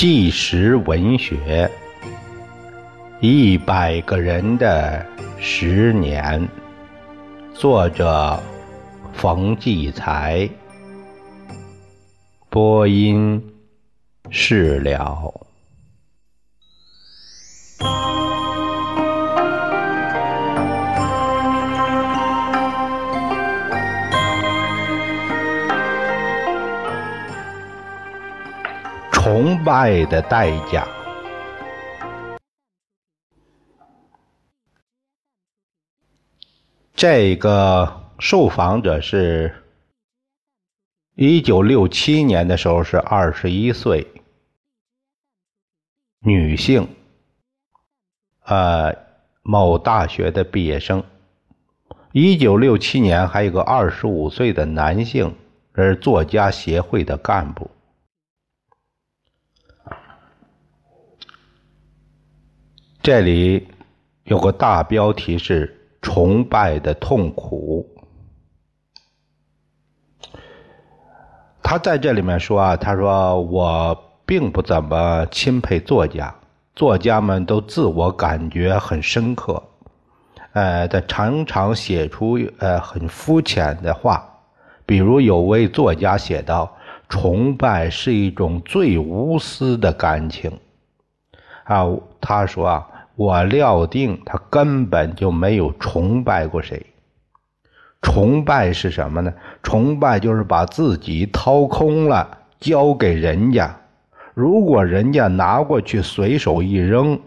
纪实文学，一百个人的十年，作者冯骥才，播音释了。崇拜的代价。这个受访者是，一九六七年的时候是二十一岁，女性，呃，某大学的毕业生。一九六七年还有个二十五岁的男性，是作家协会的干部。这里有个大标题是“崇拜的痛苦”。他在这里面说啊，他说我并不怎么钦佩作家，作家们都自我感觉很深刻，呃，他常常写出呃很肤浅的话。比如有位作家写道：“崇拜是一种最无私的感情。”啊，他说啊。我料定他根本就没有崇拜过谁。崇拜是什么呢？崇拜就是把自己掏空了，交给人家。如果人家拿过去随手一扔，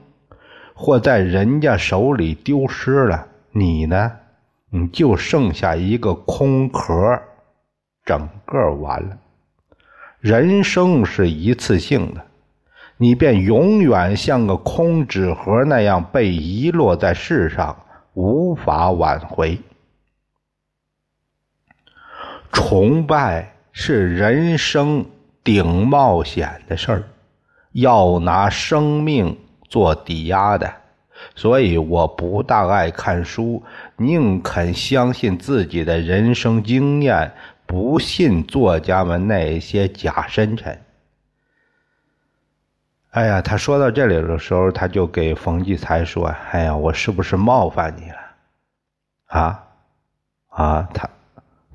或在人家手里丢失了，你呢？你就剩下一个空壳，整个完了。人生是一次性的。你便永远像个空纸盒那样被遗落在世上，无法挽回。崇拜是人生顶冒险的事儿，要拿生命做抵押的，所以我不大爱看书，宁肯相信自己的人生经验，不信作家们那些假深沉。哎呀，他说到这里的时候，他就给冯骥才说：“哎呀，我是不是冒犯你了？”啊啊，他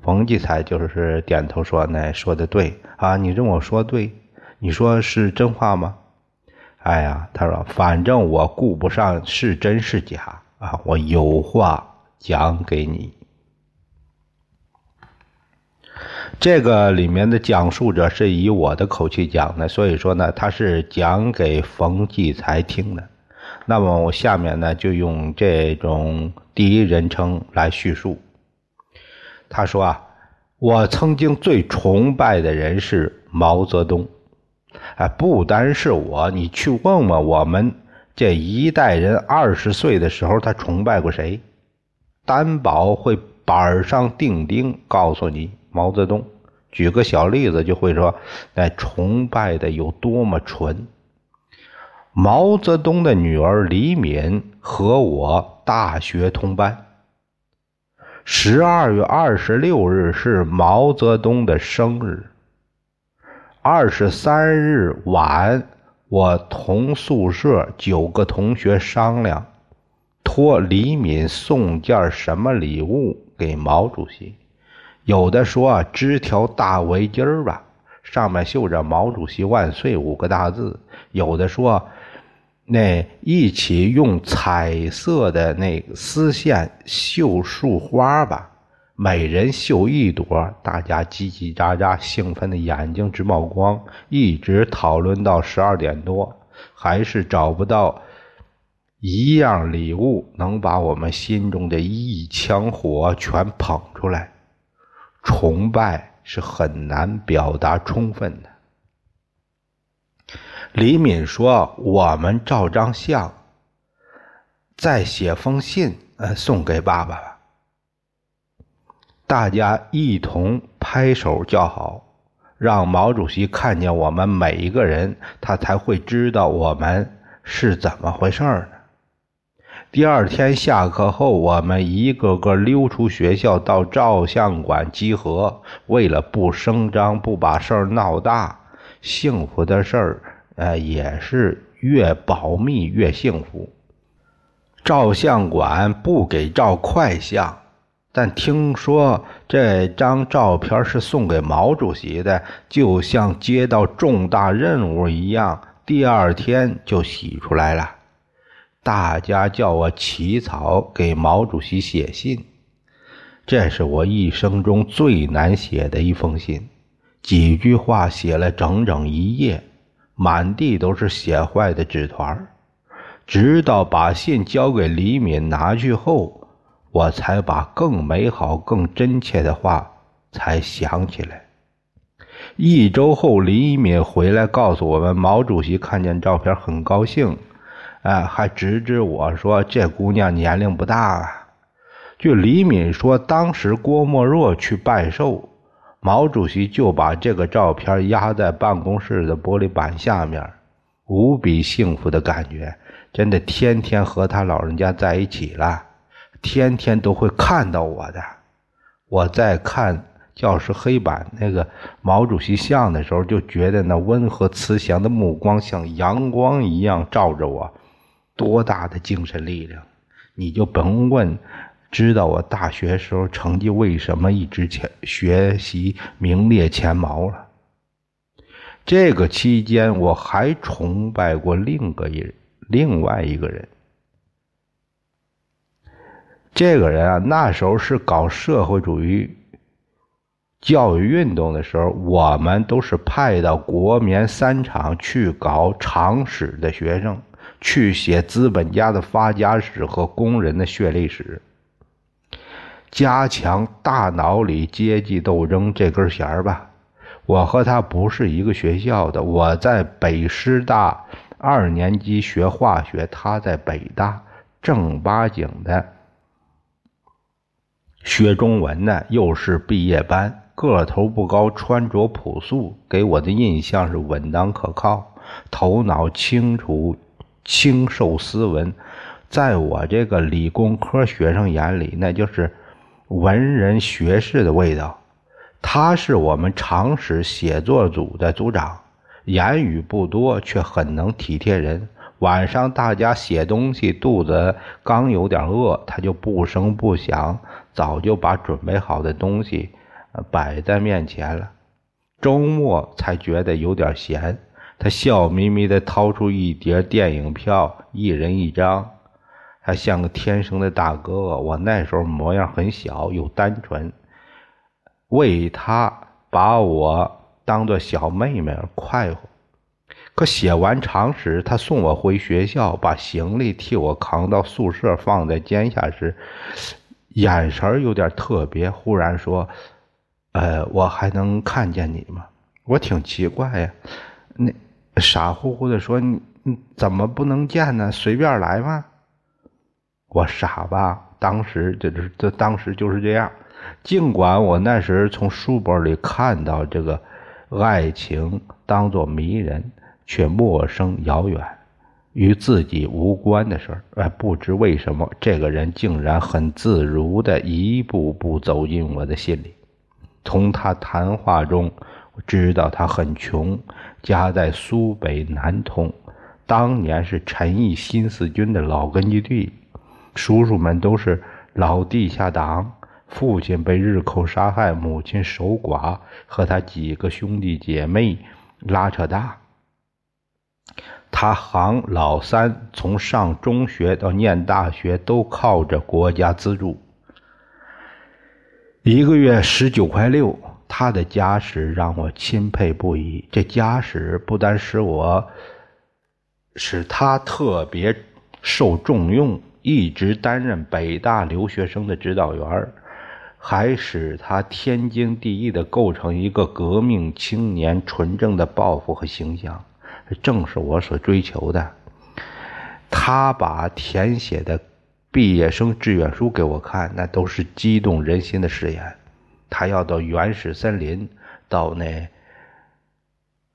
冯骥才就是点头说：“那说的对啊，你认我说对，你说是真话吗？”哎呀，他说：“反正我顾不上是真是假啊，我有话讲给你。”这个里面的讲述者是以我的口气讲的，所以说呢，他是讲给冯骥才听的。那么我下面呢，就用这种第一人称来叙述。他说啊，我曾经最崇拜的人是毛泽东。哎，不单是我，你去问问我们这一代人，二十岁的时候他崇拜过谁？担保会板上钉钉告诉你。毛泽东，举个小例子就会说，那崇拜的有多么纯。毛泽东的女儿李敏和我大学同班。十二月二十六日是毛泽东的生日。二十三日晚，我同宿舍九个同学商量，托李敏送件什么礼物给毛主席。有的说织条大围巾儿吧，上面绣着“毛主席万岁”五个大字；有的说，那一起用彩色的那丝线绣束花吧，每人绣一朵，大家叽叽喳喳，兴奋的眼睛直冒光，一直讨论到十二点多，还是找不到一样礼物能把我们心中的一腔火全捧出来。崇拜是很难表达充分的。李敏说：“我们照张相，再写封信，呃，送给爸爸吧。”大家一同拍手叫好，让毛主席看见我们每一个人，他才会知道我们是怎么回事呢。第二天下课后，我们一个个溜出学校，到照相馆集合。为了不声张，不把事儿闹大，幸福的事儿，呃，也是越保密越幸福。照相馆不给照快相，但听说这张照片是送给毛主席的，就像接到重大任务一样，第二天就洗出来了。大家叫我起草给毛主席写信，这是我一生中最难写的一封信，几句话写了整整一页，满地都是写坏的纸团直到把信交给李敏拿去后，我才把更美好、更真切的话才想起来。一周后，李敏回来告诉我们，毛主席看见照片很高兴，哎，还指指我说：“这姑娘年龄不大啊。”据李敏说，当时郭沫若去拜寿，毛主席就把这个照片压在办公室的玻璃板下面，无比幸福的感觉。真的天天和他老人家在一起了，天天都会看到我的。我在看教室黑板那个毛主席像的时候，就觉得那温和慈祥的目光像阳光一样照着我，多大的精神力量！你就甭问，知道我大学时候成绩为什么一直前学习名列前茅了。这个期间，我还崇拜过另个人。另外一个人，这个人啊，那时候是搞社会主义教育运动的时候，我们都是派到国棉三厂去搞厂史的学生，去写资本家的发家史和工人的血泪史，加强大脑里阶级斗争这根弦儿吧。我和他不是一个学校的，我在北师大。二年级学化学，他在北大正八经的学中文呢，又是毕业班，个头不高，穿着朴素，给我的印象是稳当可靠，头脑清楚，清瘦斯文，在我这个理工科学生眼里，那就是文人学士的味道。他是我们常识写作组的组长。言语不多，却很能体贴人。晚上大家写东西，肚子刚有点饿，他就不声不响，早就把准备好的东西摆在面前了。周末才觉得有点闲，他笑眯眯地掏出一叠电影票，一人一张，他像个天生的大哥哥。我那时候模样很小又单纯，为他把我。当做小妹妹快活，可写完长时，他送我回学校，把行李替我扛到宿舍，放在肩下时，眼神有点特别。忽然说：“呃，我还能看见你吗？”我挺奇怪呀，那傻乎乎的说：“你怎么不能见呢？随便来吗？”我傻吧？当时就是这，当时就是这样。尽管我那时从书本里看到这个。爱情当作迷人却陌生遥远，与自己无关的事儿。哎，不知为什么，这个人竟然很自如的一步步走进我的心里。从他谈话中，我知道他很穷，家在苏北南通，当年是陈毅新四军的老根据地，叔叔们都是老地下党。父亲被日寇杀害，母亲守寡，和他几个兄弟姐妹拉扯大。他行老三，从上中学到念大学都靠着国家资助，一个月十九块六。他的家史让我钦佩不已。这家史不单使我，使他特别受重用，一直担任北大留学生的指导员还使他天经地义地构成一个革命青年纯正的抱负和形象，正是我所追求的。他把填写的毕业生志愿书给我看，那都是激动人心的誓言。他要到原始森林，到那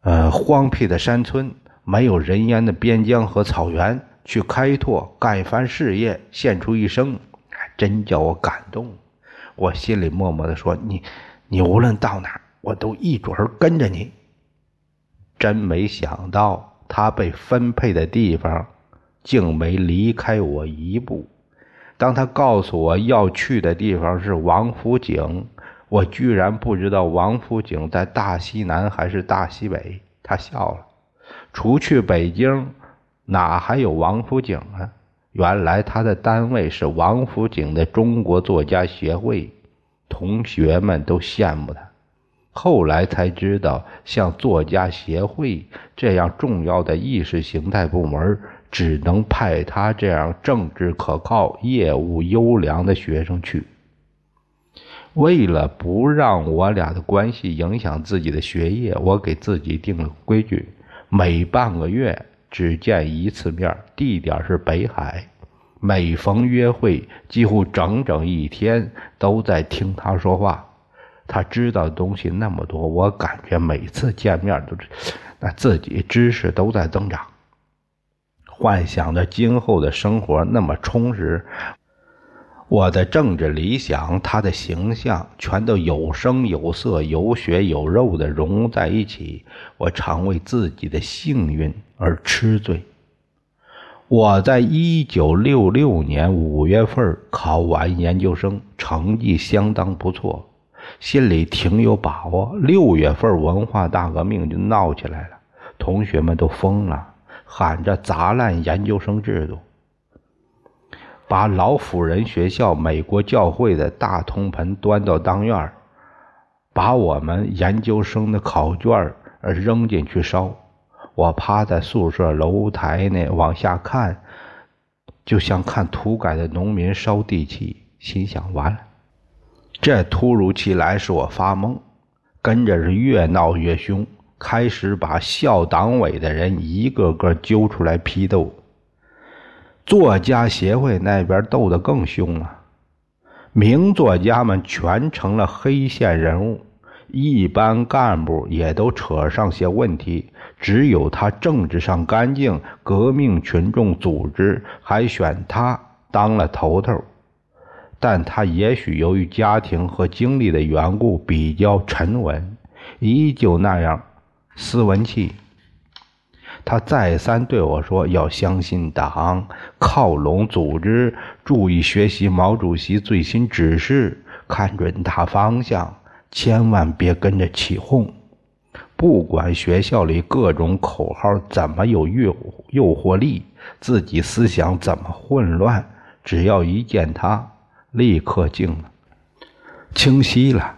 呃荒僻的山村、没有人烟的边疆和草原去开拓、干一番事业，献出一生，真叫我感动。我心里默默的说：“你，你无论到哪，我都一准儿跟着你。”真没想到，他被分配的地方竟没离开我一步。当他告诉我要去的地方是王府井，我居然不知道王府井在大西南还是大西北。他笑了，除去北京，哪还有王府井啊？原来他的单位是王府井的中国作家协会，同学们都羡慕他。后来才知道，像作家协会这样重要的意识形态部门，只能派他这样政治可靠、业务优良的学生去。为了不让我俩的关系影响自己的学业，我给自己定了规矩：每半个月只见一次面，地点是北海。每逢约会，几乎整整一天都在听他说话。他知道的东西那么多，我感觉每次见面都是那自己知识都在增长。幻想着今后的生活那么充实，我的政治理想，他的形象，全都有声有色、有血有肉的融在一起。我常为自己的幸运而痴醉。我在一九六六年五月份考完研究生，成绩相当不错。心里挺有把握。六月份文化大革命就闹起来了，同学们都疯了，喊着砸烂研究生制度，把老辅仁学校、美国教会的大铜盆端到当院儿把我们研究生的考卷儿扔进去烧。我趴在宿舍楼台那往下看，就像看土改的农民烧地契，心想完了。这突如其来使我发懵，跟着是越闹越凶，开始把校党委的人一个个揪出来批斗。作家协会那边斗得更凶了，名作家们全成了黑线人物，一般干部也都扯上些问题，只有他政治上干净，革命群众组织还选他当了头头。但他也许由于家庭和经历的缘故，比较沉稳，依旧那样斯文气。他再三对我说：“要相信党，靠拢组织，注意学习毛主席最新指示，看准大方向，千万别跟着起哄。不管学校里各种口号怎么有诱诱惑力，自己思想怎么混乱，只要一见他。”立刻静了，清晰了。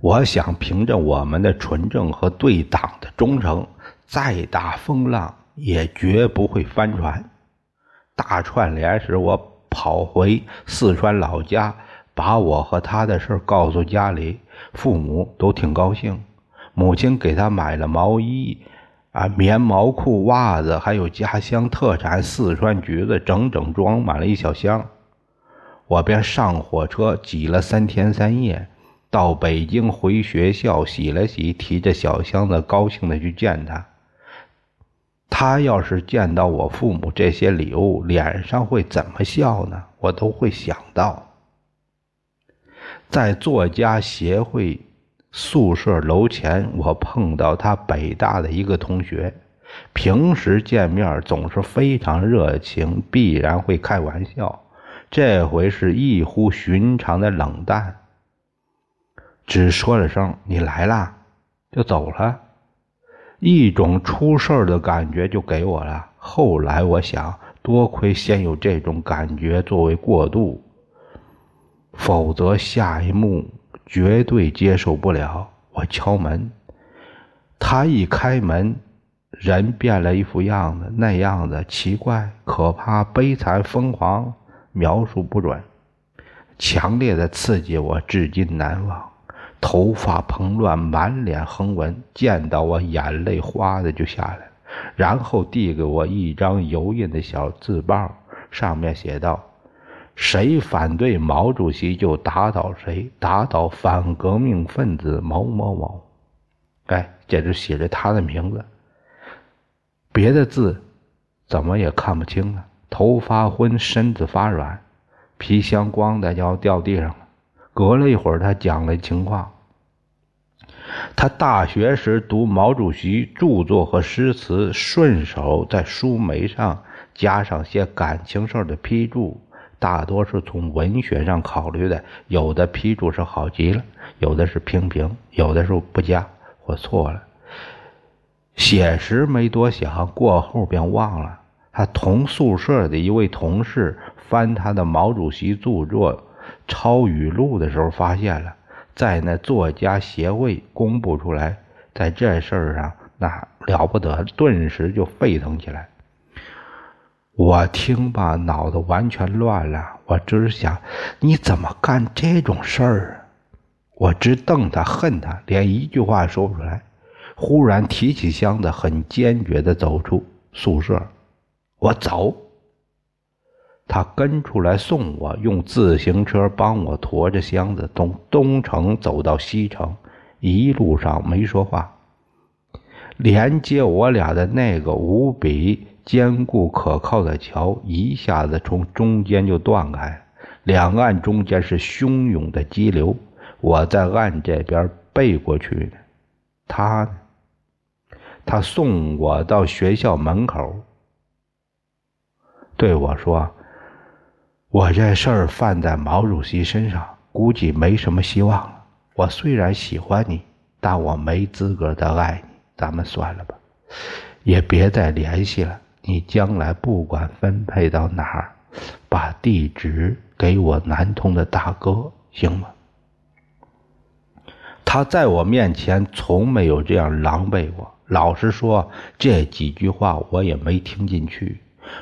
我想凭着我们的纯正和对党的忠诚，再大风浪也绝不会翻船。大串联时，我跑回四川老家，把我和他的事告诉家里，父母都挺高兴。母亲给他买了毛衣、啊棉毛裤、袜子，还有家乡特产四川橘子，整整装满了一小箱。我便上火车，挤了三天三夜，到北京回学校，洗了洗，提着小箱子，高兴的去见他。他要是见到我父母这些礼物，脸上会怎么笑呢？我都会想到。在作家协会宿舍楼前，我碰到他北大的一个同学，平时见面总是非常热情，必然会开玩笑。这回是异乎寻常的冷淡，只说了声“你来啦”，就走了。一种出事儿的感觉就给我了。后来我想，多亏先有这种感觉作为过渡，否则下一幕绝对接受不了。我敲门，他一开门，人变了一副样子，那样子奇怪、可怕、悲惨、疯狂。描述不准，强烈的刺激我至今难忘。头发蓬乱，满脸横纹，见到我眼泪哗的就下来了。然后递给我一张油印的小字报，上面写道：“谁反对毛主席就打倒谁，打倒反革命分子某某某。”哎，这就写着他的名字，别的字怎么也看不清了。头发昏，身子发软，皮箱咣的就要掉地上。隔了一会儿，他讲了情况。他大学时读毛主席著作和诗词，顺手在书眉上加上些感情事的批注，大多是从文学上考虑的。有的批注是好极了，有的是平平，有的时候不加或错了。写时没多想，过后便忘了。他同宿舍的一位同事翻他的毛主席著作抄语录的时候，发现了。在那作家协会公布出来，在这事儿上那了不得，顿时就沸腾起来。我听吧，脑子完全乱了。我只是想，你怎么干这种事儿啊？我直瞪他，恨他，连一句话说不出来。忽然提起箱子，很坚决地走出宿舍。我走。他跟出来送我，用自行车帮我驮着箱子从东城走到西城，一路上没说话。连接我俩的那个无比坚固可靠的桥一下子从中间就断开，两岸中间是汹涌的激流。我在岸这边背过去呢，他呢？他送我到学校门口，对我说。我这事儿犯在毛主席身上，估计没什么希望了。我虽然喜欢你，但我没资格的爱你。咱们算了吧，也别再联系了。你将来不管分配到哪儿，把地址给我南通的大哥，行吗？他在我面前从没有这样狼狈过。老实说，这几句话我也没听进去。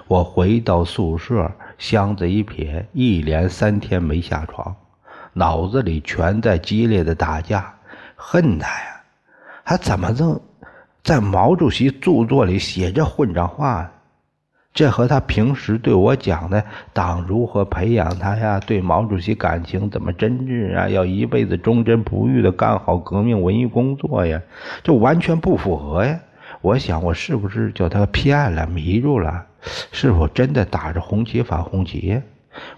我回到宿舍。箱子一撇，一连三天没下床，脑子里全在激烈的打架，恨他呀！他怎么能在毛主席著作里写这混账话？这和他平时对我讲的党如何培养他呀，对毛主席感情怎么真挚啊，要一辈子忠贞不渝的干好革命文艺工作呀，这完全不符合呀！我想，我是不是叫他骗了、迷住了？是否真的打着红旗反红旗？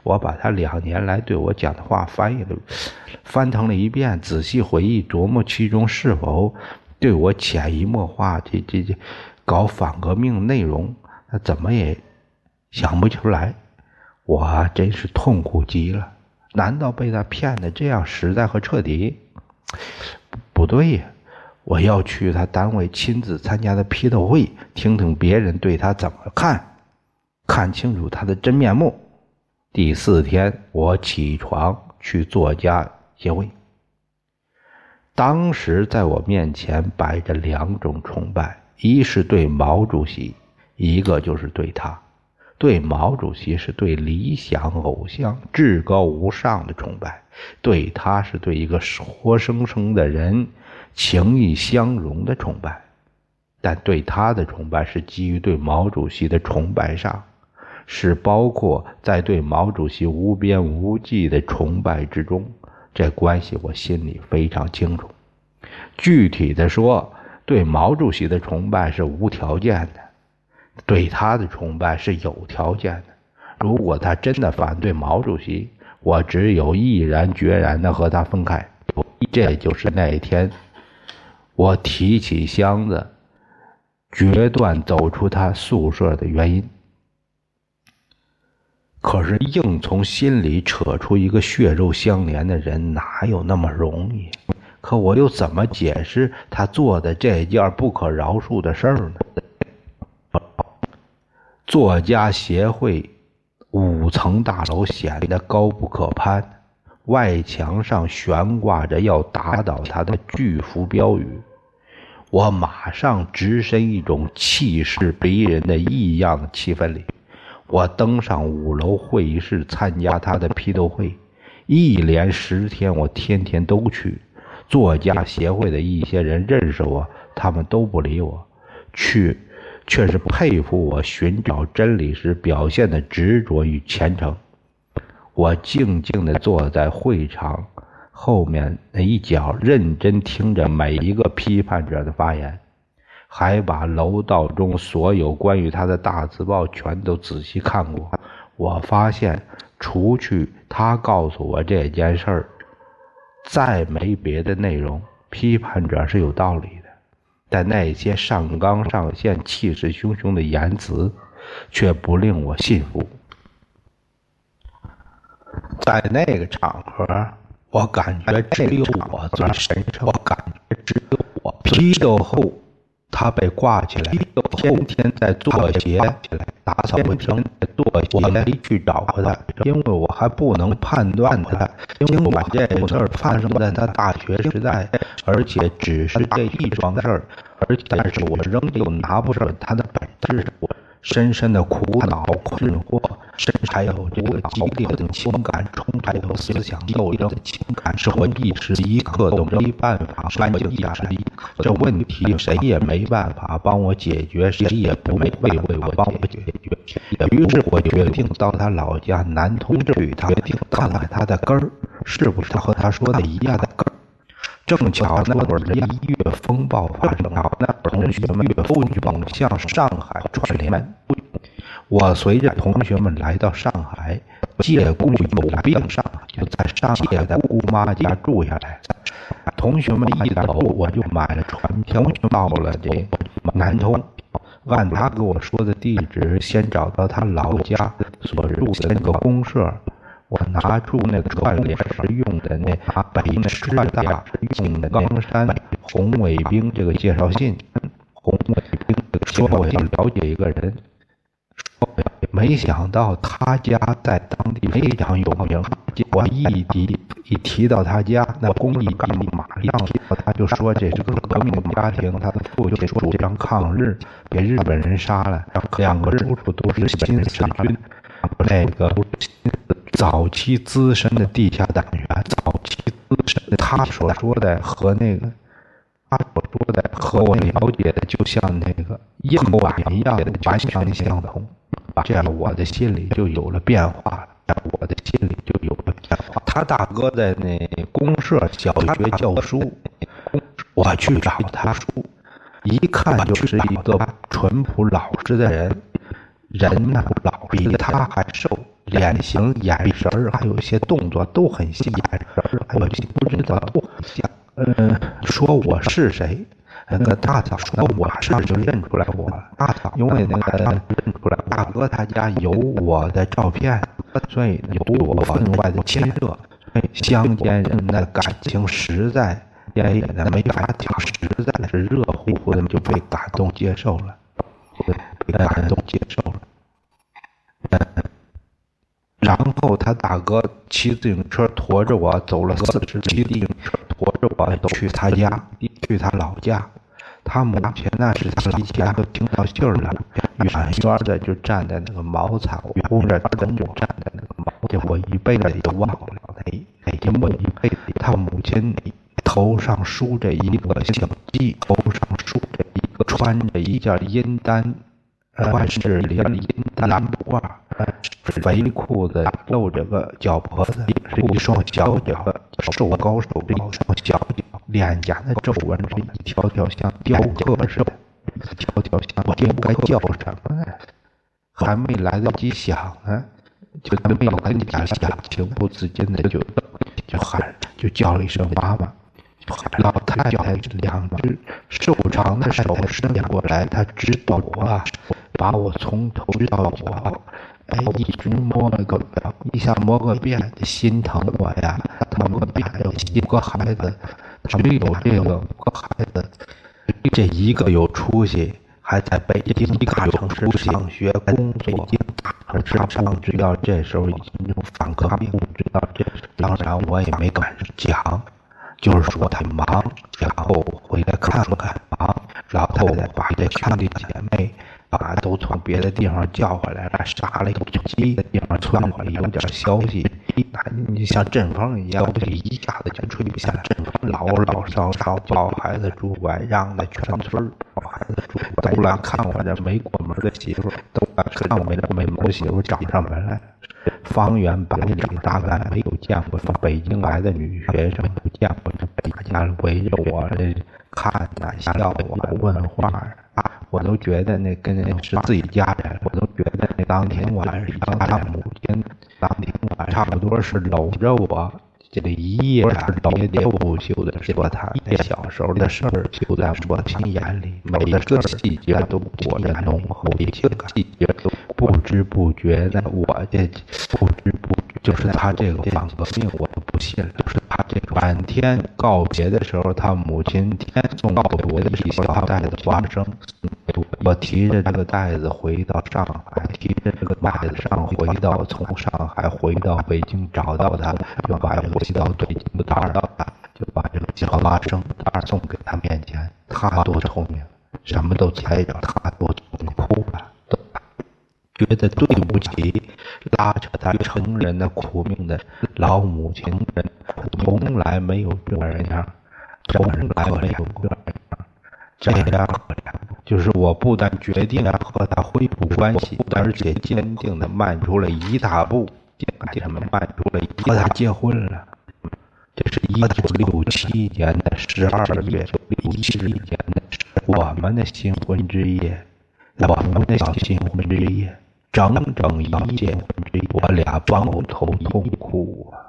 我把他两年来对我讲的话翻译了、翻腾了一遍，仔细回忆琢磨其中是否对我潜移默化这这这搞反革命内容，他怎么也想不出来。我真是痛苦极了。难道被他骗的这样实在和彻底？不对呀。我要去他单位亲自参加的批斗会，听听别人对他怎么看，看清楚他的真面目。第四天，我起床去作家协会。当时在我面前摆着两种崇拜：一是对毛主席，一个就是对他。对毛主席是对理想偶像至高无上的崇拜，对他是对一个活生生的人。情谊相融的崇拜，但对他的崇拜是基于对毛主席的崇拜上，是包括在对毛主席无边无际的崇拜之中。这关系我心里非常清楚。具体的说，对毛主席的崇拜是无条件的，对他的崇拜是有条件的。如果他真的反对毛主席，我只有毅然决然的和他分开。这就是那一天。我提起箱子，决断走出他宿舍的原因。可是硬从心里扯出一个血肉相连的人，哪有那么容易？可我又怎么解释他做的这件不可饶恕的事儿呢？作家协会五层大楼显得高不可攀，外墙上悬挂着要打倒他的巨幅标语。我马上置身一种气势逼人的异样气氛里，我登上五楼会议室参加他的批斗会，一连十天，我天天都去。作家协会的一些人认识我，他们都不理我，去却是佩服我寻找真理时表现的执着与虔诚。我静静地坐在会场。后面那一角，认真听着每一个批判者的发言，还把楼道中所有关于他的大字报全都仔细看过。我发现，除去他告诉我这件事儿，再没别的内容。批判者是有道理的，但那些上纲上线、气势汹汹的言辞，却不令我信服。在那个场合，我感觉只有我最神圣。我感觉只有我批斗后。他被挂起来，天天在做鞋，打扫卫生，做鞋。我没去找过他，因为我还不能判断他。尽管这事儿发生在他大学时代，而且只是这一桩事儿，而但是我仍旧拿不准他的本质。深深的苦恼、困惑，甚至还有这个激烈的情感冲突和思想斗争的，情感是我一时一刻都没办法安静下来。这问题谁也没办法帮我解决，谁也不会为我帮我解决。于是我决定到他老家南通去他决定，看看他的根儿是不是和他说的一样的根儿。正巧那会儿一月风暴发生，那会儿同学们都涌向上海串联。我随着同学们来到上海，借故有病上，就在上海的姑妈家住下来。同学们一走，我就买了船票，到了这南通。按他给我说的地址，先找到他老家所住的那个公社。我拿出那个串联时用的那把北师大用的冈山红卫兵这个介绍信，红卫兵说我要了解一个人，说没想到他家在当地非常有名。我一提一提到他家，那公益干部马上他就说这是个革命家庭，他的父亲主张抗日，给日本人杀了，两个叔叔都是新四军，那个。早期资深的地下党员，早期资深的，他所说的和那个他所说的和我了解的，就像那个硬板一样的完全相同。这样我的心里就有了变化了，我的心里就有了变化。他大哥在那公社小学教书，我去找他叔，一看就是一个淳朴老实的人，人呢老比他还瘦。脸型、眼神儿，还有一些动作都很像。眼神儿，我不知道都很像。嗯，说我是谁？那个大嫂说我是就认出来我了。大嫂，因为那个认出来大哥他家有我的照片，所以有我分外的亲热。乡间人的感情实在，也没法讲，实在是热乎乎的，就被感动接受了，被感动接受了。然后他大哥骑自行车驮着我走了四十里地，驮着我去他家，去他老家。他母亲那是提前都听到信儿了，远远的就站在那个茅草屋那等着。站在那个茅草我一辈子都忘不了那那我一辈子。他母亲头上梳着一个小髻，头上梳着一个穿着一件阴万事连阴蓝布褂，肥裤子露着个脚脖子，一双小脚，瘦高手臂，双小脚，脸颊的皱纹是一条条像雕刻似的，一条条像雕刻。该叫什么呢？还没来得及想呢，就没有跟家想，情不自禁的就就喊，就叫了一声妈妈。老太太两只瘦长的手伸过来，她指导我。把我从头到脚，哎，一直摸了个，一下摸个遍，心疼我呀！他摸个遍，五个孩子，只有这个五个孩子，这一个有出息，还在北京大城市上学工作。可是不知道这时候已经反革命，不知道这，当然我也没敢讲，就是说他忙，然后回来看看忙，然后再把这兄弟姐妹。把都从别的地方叫回来了，杀了一只鸡的地方传回来有点消息，那你像阵风一样，消息一下子就吹不下来。老老少少抱孩子拄拐杖的全村抱孩子拄拐都来看我这没过门的媳妇，都来看我这没门媳妇找上。门来。方圆百里大概没有见过从北京来的女学生，没见过这北家围着我这看呐、笑我、问话。我都觉得那跟是自己家人，我都觉得那当天晚上他母亲当天晚上差不多是搂着我，这个一夜喋喋不休的说他小时候的事儿，就在我心眼里，每个细节都裹着浓厚的情感，不知不觉的，我这不知不觉就是他这个反革命，我都不信了。就是他这满天告别的时候，他母亲天送告别的一小袋子花生，我提着这个袋子回到上海，提着这个袋子上回到从上海回到北京找到他，就把回到北京的袋儿，就把这个小花生袋送给他面前。他多聪明，什么都猜着，他多哭了。觉得对不起，拉扯他成人的苦命的老母亲人，从来没有这样，从来没有这样，这样就是我不但决定和他恢复关系，而且坚定的迈出了一大步，坚定的迈出了和他结婚了。这是一九六七年的十二月六七年的我们的新婚之夜，我们的小新婚之夜。整整一夜，我俩抱头痛哭啊！